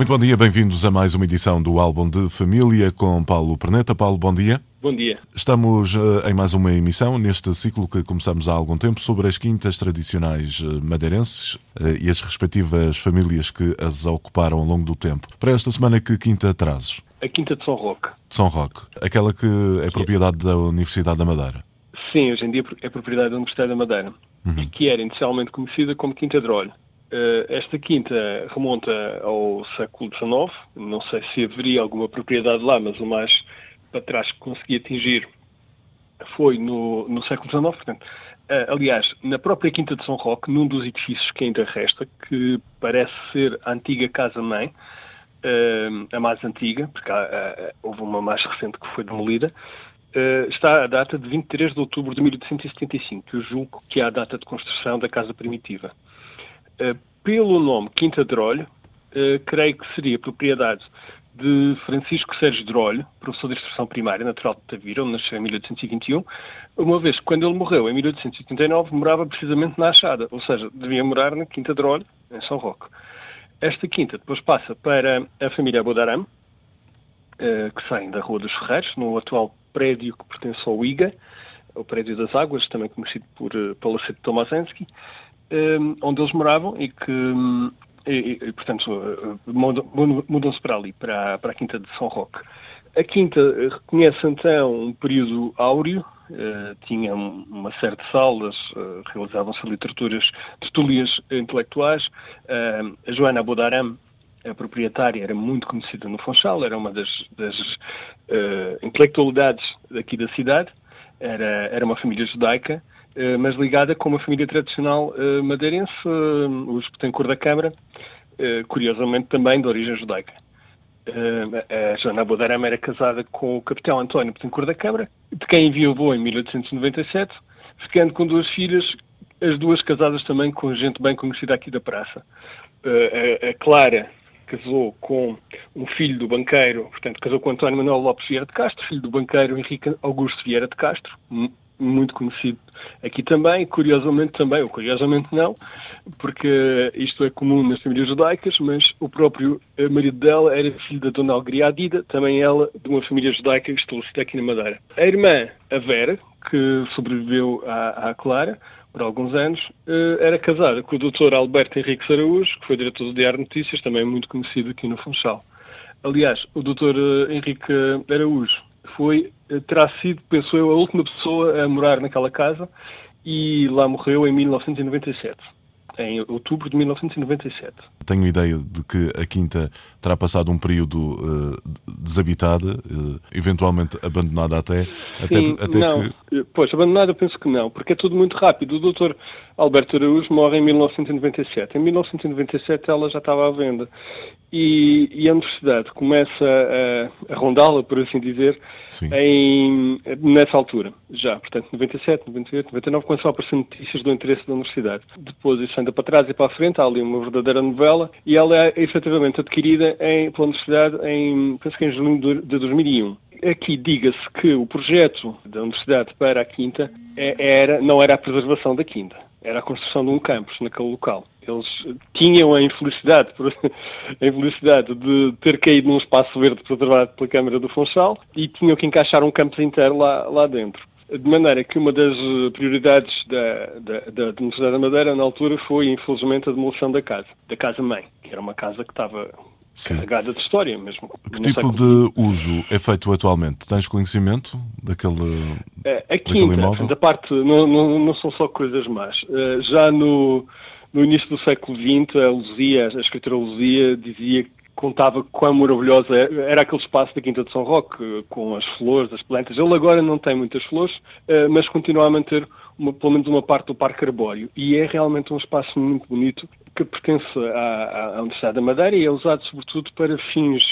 Muito bom dia, bem-vindos a mais uma edição do Álbum de Família com Paulo Perneta. Paulo, bom dia. Bom dia. Estamos uh, em mais uma emissão, neste ciclo que começamos há algum tempo, sobre as quintas tradicionais uh, madeirenses uh, e as respectivas famílias que as ocuparam ao longo do tempo. Para esta semana, que quinta trazes? A Quinta de São Roque. De São Roque, aquela que é propriedade da Universidade da Madeira. Sim, hoje em dia é propriedade da Universidade da Madeira, uhum. e que era inicialmente conhecida como Quinta de Rolho. Eh, esta quinta remonta ao século XIX, não sei se haveria alguma propriedade lá, mas o mais para trás que consegui atingir foi no, no século XIX. Portanto, eh, aliás, na própria Quinta de São Roque, num dos edifícios que ainda resta, que parece ser a antiga Casa-Mãe, eh, a mais antiga, porque há, houve uma mais recente que foi demolida, está a data de 23 de outubro de 1875, que eu julgo que é a data de construção da Casa Primitiva. Eh, pelo nome Quinta de Rolho, eh, creio que seria propriedade de Francisco Sérgio de Rolho, professor de instrução primária natural de Tavira, onde nasceu em 1821, uma vez que quando ele morreu em 1889 morava precisamente na Achada, ou seja, devia morar na Quinta de Rolho, em São Roque. Esta quinta depois passa para a família Bodaram, eh, que sai da Rua dos Ferreiros, no atual prédio que pertence ao IGA, o Prédio das Águas, também conhecido por Palacete Tomaszewski, Ehm, onde eles moravam e que, e, e, portanto, eh, mudam-se para ali, para, para a Quinta de São Roque. A Quinta reconhece então um período áureo, uh, tinha uma série de salas, uh, realizavam-se literaturas, tertúlias intelectuais. Uh, a Joana Bodaram, a proprietária, era muito conhecida no Funchal, era uma das, das intelectualidades aqui da cidade, era, era uma família judaica, eh, mas ligada com uma família tradicional eh, madeirense, eh, os Betancourt da Câmara, curiosamente também de origem judaica. A Joana Bodarama era casada com o capitão António Betancourt da Câmara, de quem enviou em 1897, ficando com duas filhas, as duas casadas também com gente bem conhecida aqui da praça. A Clara casou com um filho do banqueiro, portanto, casou com António Manuel Lopes Vieira de Castro, filho do banqueiro Henrique Augusto Vieira de Castro, muito conhecido aqui também, curiosamente também, ou curiosamente não, porque isto é comum nas famílias judaicas, mas o próprio eh, marido dela era filho da dona Algria Adida, também ela de uma família judaica estabelecida aqui na Madeira. A irmã, a Vera, que sobreviveu à, à Clara por alguns anos, eh, era casada com o Dr. Alberto Henrique Saraújo, que foi diretor do Diário Notícias, também muito conhecido aqui no Funchal. Aliás, o Dr. Henrique Araújo foi, eh, terá sido, penso eu, a última pessoa a morar naquela casa e lá morreu em 1997 em outubro de 1997. Tenho ideia de que a Quinta terá passado um período uh, desabitada, uh, eventualmente abandonada até, Sim, até, até não. que... Pois, abandonada penso que não, porque é tudo muito rápido. O doutor Alberto Araújo morre em 1997. Em 1997 ela já estava à venda. E, e a universidade começa a, a rondá-la, por assim dizer, em, nessa altura, já. Portanto, 97, 98, 99, começam a aparecer notícias do interesse da universidade. Depois isso anda para trás e para a frente, há ali uma verdadeira novela, e ela é efetivamente adquirida em, pela universidade em, penso que em julho de 2001 aqui diga-se que o projeto da Universidade para a Quinta é, era, não era a preservação da Quinta era a construção de um campus naquele local. Eles tinham a infelicidade, a infelicidade de ter caído num espaço verde preservado pela Câmara do Funchal e tinham que encaixar um campus inteiro lá, lá dentro. De maneira que uma das prioridades da, da, da Universidade da Madeira, na altura, foi, infelizmente, a demolição da casa, da casa-mãe, que era uma casa que estava. Carregada de história mesmo. Que tipo de uso é feito atualmente? Tens conhecimento daquele, é, a quinta, imóvel? Da parte, não, não, não, são só coisas más. Uh, já no, no início do século XX, a Luzia, a escritora Luzia, dizia que contava quão maravilhosa era aquele espaço da Quinta de São Roque, com as flores, as plantas. Ele agora não tem muitas flores, uh, mas continua a manter uma, pelo menos uma parte do Parque Arbóreo. E é realmente um espaço muito bonito, que pertence à, à Universidade da Madeira e é usado sobretudo para fins,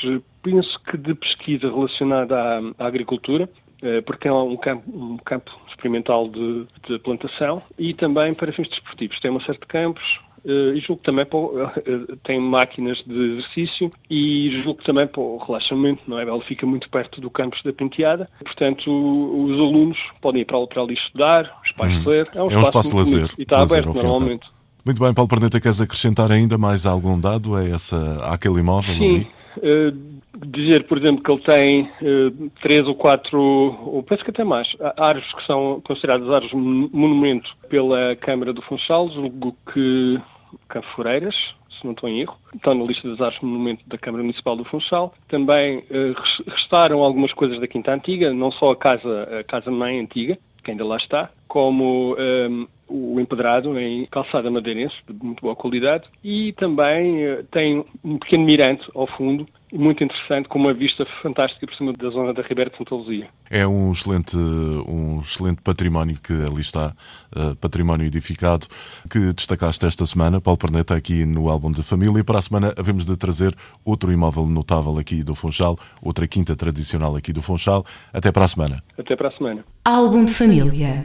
penso que de pesquisa relacionada à, à agricultura, eh, porque é um campo, um campo experimental de, de, plantação e também para fins desportivos. Tem uma série de campos eh, e julgo também para, tem máquinas de exercício e julgo também para o relaxamento, não é? Ela fica muito perto do campus da Penteada, portanto os alunos podem ir para, para ali estudar, os pais hum. ler. É um, é um espaço, de lazer. E está lazer, aberto normalmente. Muito bem, Paulo Perneta, queres acrescentar ainda mais algum dado a essa, àquele imóvel Sim. ali? Uh, dizer, por exemplo, que ele tem uh, três ou quatro, ou penso que até mais, árvores que são consideradas árvores monumento pela Câmara do Funchal, julgo que Canforeiras, se não estou em erro, estão na lista das árvores monumento da Câmara Municipal do Funchal. Também uh, restaram algumas coisas da Quinta Antiga, não só a casa, a casa-mãe antiga, que ainda lá está, como um, o empedrado em calçada madeirense, de muito boa qualidade, e também uh, tem um pequeno mirante ao fundo, muito interessante, com uma vista fantástica por cima da zona da Ribeira de Santa Luzia. É um excelente, um excelente património que ali está, uh, património edificado, que destacaste esta semana, Paulo Perneta, aqui no álbum de família. E para a semana havemos de trazer outro imóvel notável aqui do Funchal, outra quinta tradicional aqui do Funchal. Até para a semana. Até para a semana. Álbum de família.